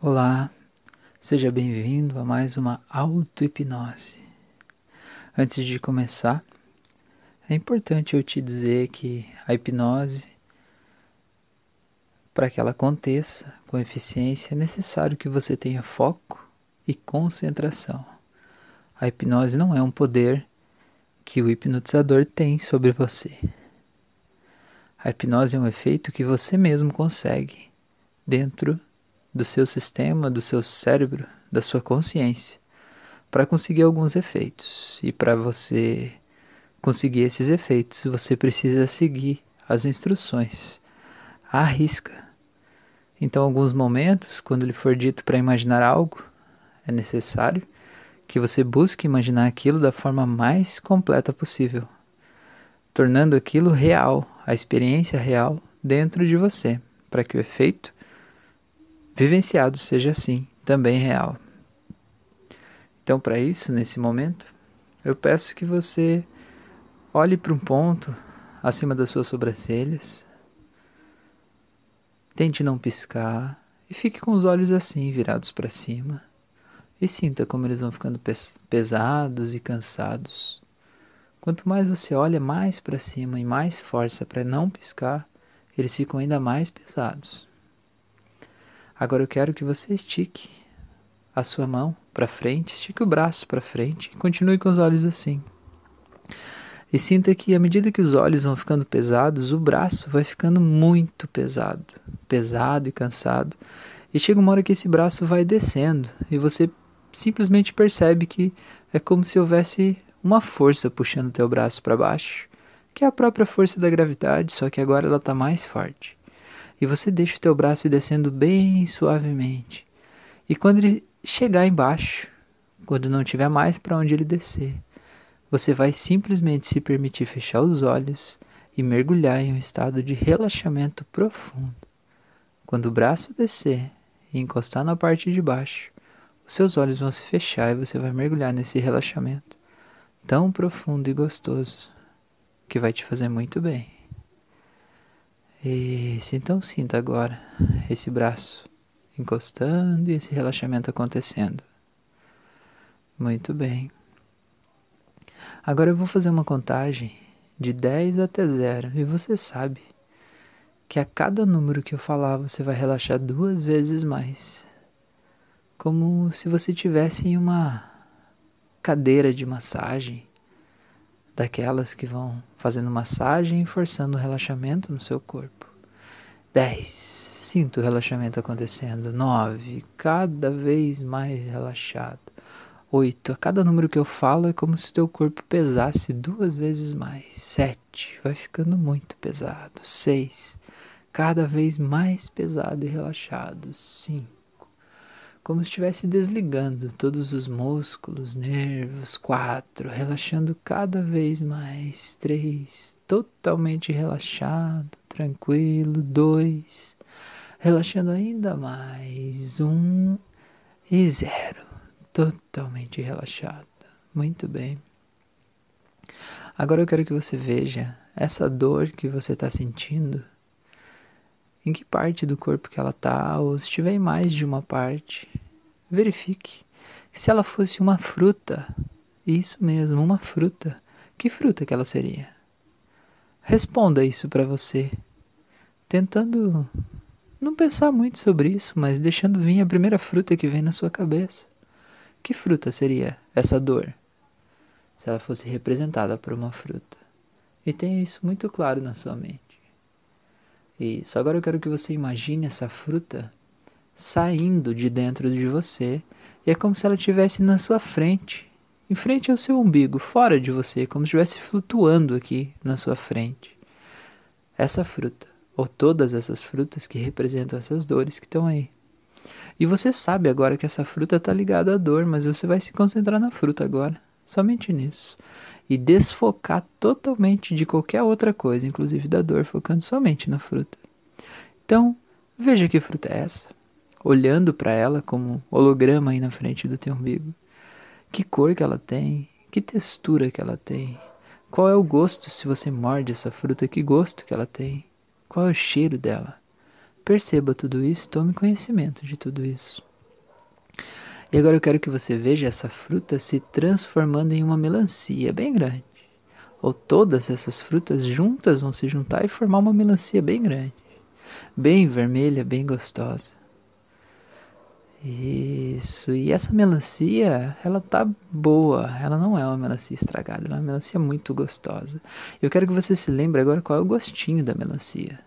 Olá, seja bem-vindo a mais uma auto-hipnose. Antes de começar, é importante eu te dizer que a hipnose, para que ela aconteça com eficiência, é necessário que você tenha foco e concentração. A hipnose não é um poder que o hipnotizador tem sobre você. A hipnose é um efeito que você mesmo consegue dentro do seu sistema, do seu cérebro, da sua consciência, para conseguir alguns efeitos. E para você conseguir esses efeitos, você precisa seguir as instruções à risca. Então, alguns momentos, quando lhe for dito para imaginar algo, é necessário que você busque imaginar aquilo da forma mais completa possível, tornando aquilo real, a experiência real dentro de você, para que o efeito vivenciado seja assim, também real. Então, para isso, nesse momento, eu peço que você olhe para um ponto acima das suas sobrancelhas, tente não piscar e fique com os olhos assim, virados para cima, e sinta como eles vão ficando pesados e cansados. Quanto mais você olha mais para cima e mais força para não piscar, eles ficam ainda mais pesados. Agora eu quero que você estique a sua mão para frente, estique o braço para frente e continue com os olhos assim. E sinta que à medida que os olhos vão ficando pesados, o braço vai ficando muito pesado, pesado e cansado. E chega uma hora que esse braço vai descendo e você simplesmente percebe que é como se houvesse uma força puxando teu braço para baixo, que é a própria força da gravidade, só que agora ela está mais forte e você deixa o teu braço descendo bem suavemente. E quando ele chegar embaixo, quando não tiver mais para onde ele descer, você vai simplesmente se permitir fechar os olhos e mergulhar em um estado de relaxamento profundo. Quando o braço descer e encostar na parte de baixo, os seus olhos vão se fechar e você vai mergulhar nesse relaxamento tão profundo e gostoso que vai te fazer muito bem. Isso, então sinta agora esse braço encostando e esse relaxamento acontecendo. Muito bem. Agora eu vou fazer uma contagem de 10 até 0 e você sabe que a cada número que eu falar você vai relaxar duas vezes mais. Como se você tivesse em uma cadeira de massagem daquelas que vão fazendo massagem e forçando o relaxamento no seu corpo. 10. Sinto o relaxamento acontecendo. 9. Cada vez mais relaxado. 8. A cada número que eu falo é como se o teu corpo pesasse duas vezes mais. 7. Vai ficando muito pesado. 6. Cada vez mais pesado e relaxado. 5 como se estivesse desligando todos os músculos, nervos. Quatro, relaxando cada vez mais. Três, totalmente relaxado, tranquilo. Dois, relaxando ainda mais. Um e zero, totalmente relaxado. Muito bem. Agora eu quero que você veja essa dor que você está sentindo em que parte do corpo que ela está, ou se tiver mais de uma parte, verifique. Se ela fosse uma fruta, isso mesmo, uma fruta, que fruta que ela seria? Responda isso para você, tentando não pensar muito sobre isso, mas deixando vir a primeira fruta que vem na sua cabeça. Que fruta seria essa dor? Se ela fosse representada por uma fruta. E tenha isso muito claro na sua mente. Isso. Agora eu quero que você imagine essa fruta saindo de dentro de você e é como se ela estivesse na sua frente, em frente ao seu umbigo, fora de você, como se estivesse flutuando aqui na sua frente. Essa fruta, ou todas essas frutas que representam essas dores que estão aí. E você sabe agora que essa fruta está ligada à dor, mas você vai se concentrar na fruta agora, somente nisso e desfocar totalmente de qualquer outra coisa, inclusive da dor, focando somente na fruta. Então, veja que fruta é essa, olhando para ela como holograma aí na frente do teu umbigo. Que cor que ela tem, que textura que ela tem, qual é o gosto se você morde essa fruta, que gosto que ela tem, qual é o cheiro dela. Perceba tudo isso, tome conhecimento de tudo isso. E agora eu quero que você veja essa fruta se transformando em uma melancia bem grande. Ou todas essas frutas juntas vão se juntar e formar uma melancia bem grande, bem vermelha, bem gostosa. Isso, e essa melancia, ela tá boa, ela não é uma melancia estragada, ela é uma melancia muito gostosa. Eu quero que você se lembre agora qual é o gostinho da melancia.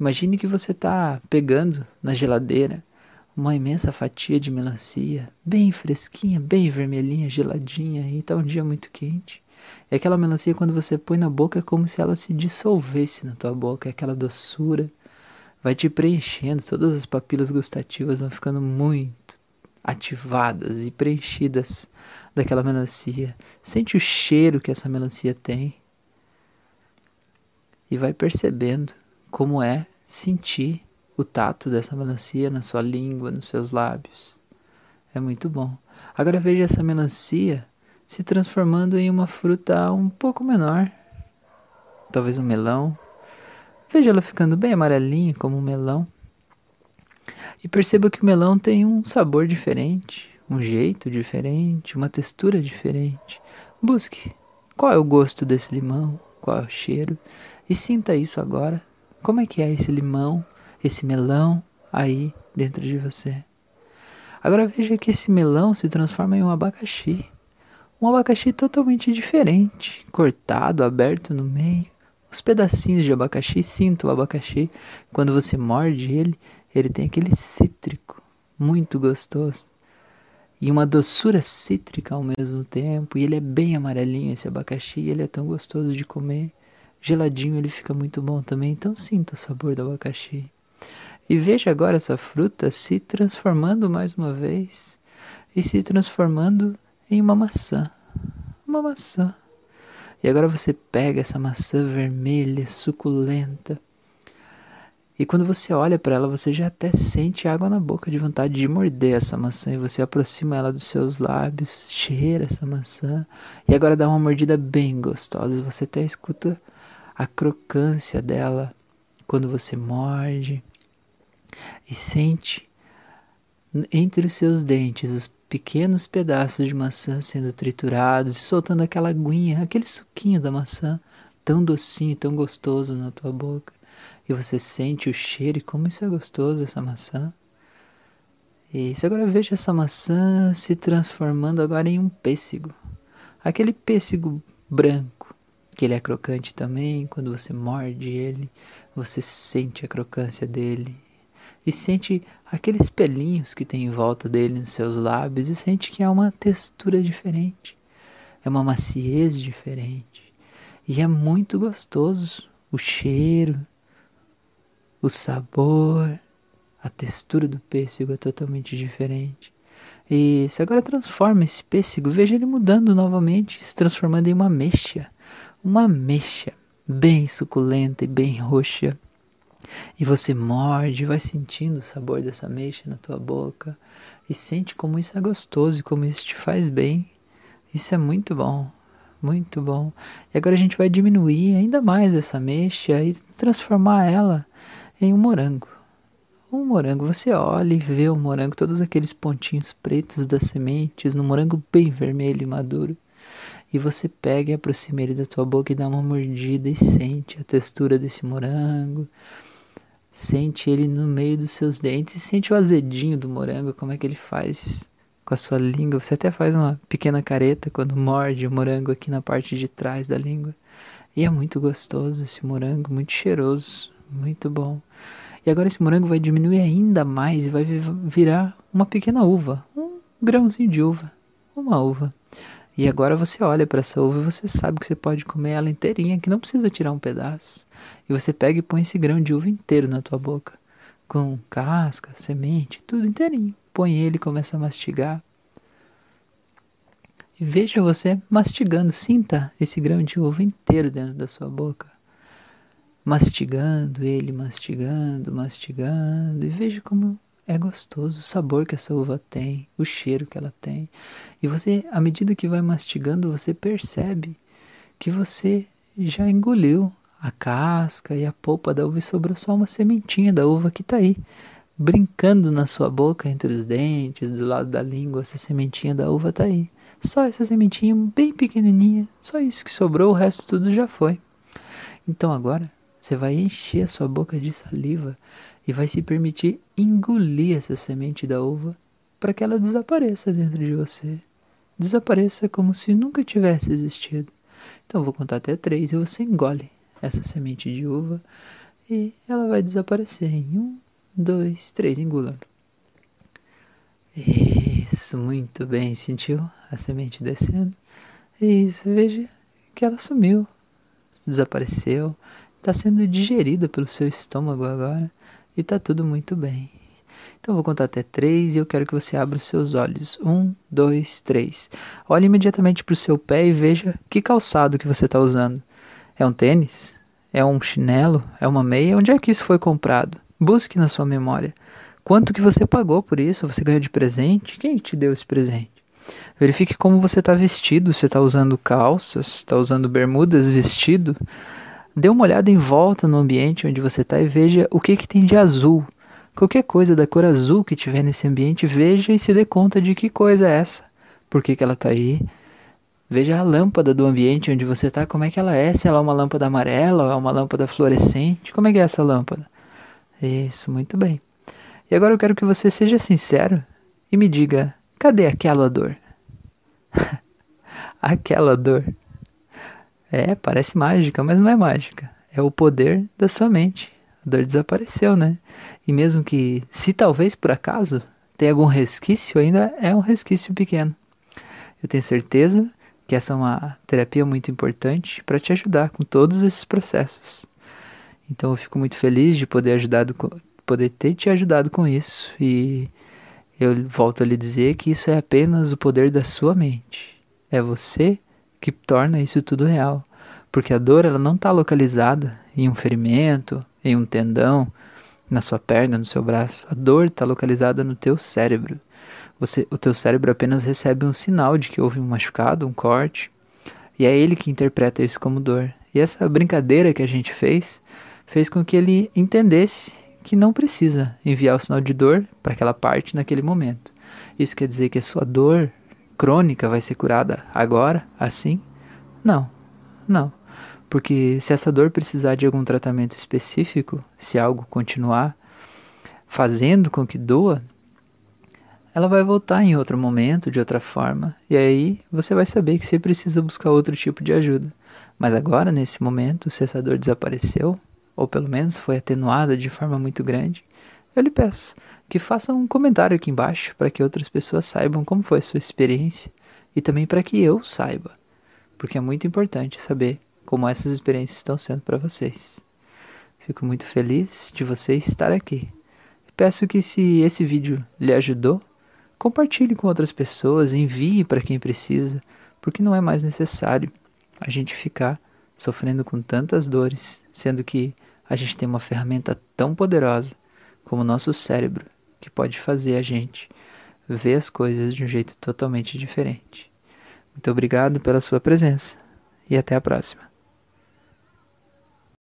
Imagine que você está pegando na geladeira uma imensa fatia de melancia, bem fresquinha, bem vermelhinha, geladinha, e está um dia muito quente. E aquela melancia, quando você põe na boca, é como se ela se dissolvesse na tua boca, é aquela doçura vai te preenchendo, todas as papilas gustativas vão ficando muito ativadas e preenchidas daquela melancia. Sente o cheiro que essa melancia tem e vai percebendo como é sentir o tato dessa melancia na sua língua, nos seus lábios. É muito bom. Agora veja essa melancia se transformando em uma fruta um pouco menor, talvez um melão. Veja ela ficando bem amarelinha como um melão. E perceba que o melão tem um sabor diferente, um jeito diferente, uma textura diferente. Busque qual é o gosto desse limão, qual é o cheiro e sinta isso agora. Como é que é esse limão, esse melão aí dentro de você? Agora veja que esse melão se transforma em um abacaxi. Um abacaxi totalmente diferente, cortado, aberto no meio. Os pedacinhos de abacaxi, sinta o abacaxi. Quando você morde ele, ele tem aquele cítrico muito gostoso. E uma doçura cítrica ao mesmo tempo. E ele é bem amarelinho esse abacaxi, ele é tão gostoso de comer. Geladinho ele fica muito bom também, então sinta o sabor do abacaxi. E veja agora essa fruta se transformando mais uma vez e se transformando em uma maçã. Uma maçã. E agora você pega essa maçã vermelha, suculenta. E quando você olha para ela, você já até sente água na boca de vontade de morder essa maçã. E você aproxima ela dos seus lábios, cheira essa maçã. E agora dá uma mordida bem gostosa. Você até escuta a crocância dela quando você morde e sente entre os seus dentes os pequenos pedaços de maçã sendo triturados e soltando aquela aguinha, aquele suquinho da maçã tão docinho, tão gostoso na tua boca. E você sente o cheiro e como isso é gostoso essa maçã. Isso, agora veja essa maçã se transformando agora em um pêssego. Aquele pêssego branco que ele é crocante também, quando você morde ele, você sente a crocância dele e sente aqueles pelinhos que tem em volta dele nos seus lábios e sente que é uma textura diferente, é uma maciez diferente e é muito gostoso o cheiro, o sabor, a textura do pêssego é totalmente diferente. E se agora transforma esse pêssego, veja ele mudando novamente, se transformando em uma mexa uma ameixa bem suculenta e bem roxa. E você morde, vai sentindo o sabor dessa ameixa na tua boca e sente como isso é gostoso e como isso te faz bem. Isso é muito bom, muito bom. E agora a gente vai diminuir ainda mais essa ameixa e transformar ela em um morango. Um morango, você olha e vê o morango, todos aqueles pontinhos pretos das sementes, no morango bem vermelho e maduro e você pega e aproxima ele da tua boca e dá uma mordida e sente a textura desse morango. Sente ele no meio dos seus dentes sente o azedinho do morango, como é que ele faz com a sua língua. Você até faz uma pequena careta quando morde o morango aqui na parte de trás da língua. E é muito gostoso esse morango, muito cheiroso, muito bom. E agora esse morango vai diminuir ainda mais e vai virar uma pequena uva, um grãozinho de uva, uma uva. E agora você olha para essa uva e você sabe que você pode comer ela inteirinha, que não precisa tirar um pedaço. E você pega e põe esse grão de uva inteiro na tua boca, com casca, semente, tudo inteirinho. Põe ele e começa a mastigar. E veja você mastigando, sinta esse grão de uva inteiro dentro da sua boca. Mastigando ele, mastigando, mastigando, e veja como é gostoso o sabor que essa uva tem, o cheiro que ela tem. E você, à medida que vai mastigando, você percebe que você já engoliu a casca e a polpa da uva e sobrou só uma sementinha da uva que está aí, brincando na sua boca, entre os dentes, do lado da língua, essa sementinha da uva tá aí. Só essa sementinha bem pequenininha, só isso que sobrou, o resto tudo já foi. Então agora você vai encher a sua boca de saliva e vai se permitir engolir essa semente da uva para que ela desapareça dentro de você. Desapareça como se nunca tivesse existido. Então eu vou contar até três e você engole essa semente de uva e ela vai desaparecer em um, dois, três, engula. Isso, muito bem, sentiu a semente descendo? Isso, veja que ela sumiu, desapareceu, está sendo digerida pelo seu estômago agora e está tudo muito bem. Então vou contar até três e eu quero que você abra os seus olhos. Um, dois, três. Olhe imediatamente para o seu pé e veja que calçado que você está usando. É um tênis? É um chinelo? É uma meia? Onde é que isso foi comprado? Busque na sua memória. Quanto que você pagou por isso? Você ganhou de presente? Quem te deu esse presente? Verifique como você está vestido. Você está usando calças? Está usando bermudas vestido? Dê uma olhada em volta no ambiente onde você está e veja o que, que tem de azul. Qualquer coisa da cor azul que tiver nesse ambiente, veja e se dê conta de que coisa é essa. Por que, que ela está aí? Veja a lâmpada do ambiente onde você está, como é que ela é, se ela é uma lâmpada amarela ou é uma lâmpada fluorescente, como é que é essa lâmpada? Isso, muito bem. E agora eu quero que você seja sincero e me diga, cadê aquela dor? aquela dor. É, parece mágica, mas não é mágica. É o poder da sua mente. A dor desapareceu, né? E mesmo que, se talvez por acaso, tenha algum resquício, ainda é um resquício pequeno. Eu tenho certeza que essa é uma terapia muito importante para te ajudar com todos esses processos. Então eu fico muito feliz de poder ajudado, poder ter te ajudado com isso e eu volto a lhe dizer que isso é apenas o poder da sua mente. É você que torna isso tudo real, porque a dor ela não está localizada em um ferimento, em um tendão, na sua perna, no seu braço. A dor está localizada no teu cérebro. Você, o teu cérebro apenas recebe um sinal de que houve um machucado, um corte, e é ele que interpreta isso como dor. E essa brincadeira que a gente fez fez com que ele entendesse que não precisa enviar o sinal de dor para aquela parte naquele momento. Isso quer dizer que a sua dor crônica vai ser curada agora, assim? Não, não. Porque se essa dor precisar de algum tratamento específico, se algo continuar fazendo com que doa, ela vai voltar em outro momento, de outra forma, e aí você vai saber que você precisa buscar outro tipo de ajuda. Mas agora, nesse momento, se essa dor desapareceu, ou pelo menos foi atenuada de forma muito grande, eu lhe peço que faça um comentário aqui embaixo para que outras pessoas saibam como foi a sua experiência e também para que eu saiba, porque é muito importante saber como essas experiências estão sendo para vocês. Fico muito feliz de você estar aqui. Peço que se esse vídeo lhe ajudou, compartilhe com outras pessoas, envie para quem precisa, porque não é mais necessário a gente ficar sofrendo com tantas dores, sendo que a gente tem uma ferramenta tão poderosa como o nosso cérebro, que pode fazer a gente ver as coisas de um jeito totalmente diferente. Muito obrigado pela sua presença e até a próxima.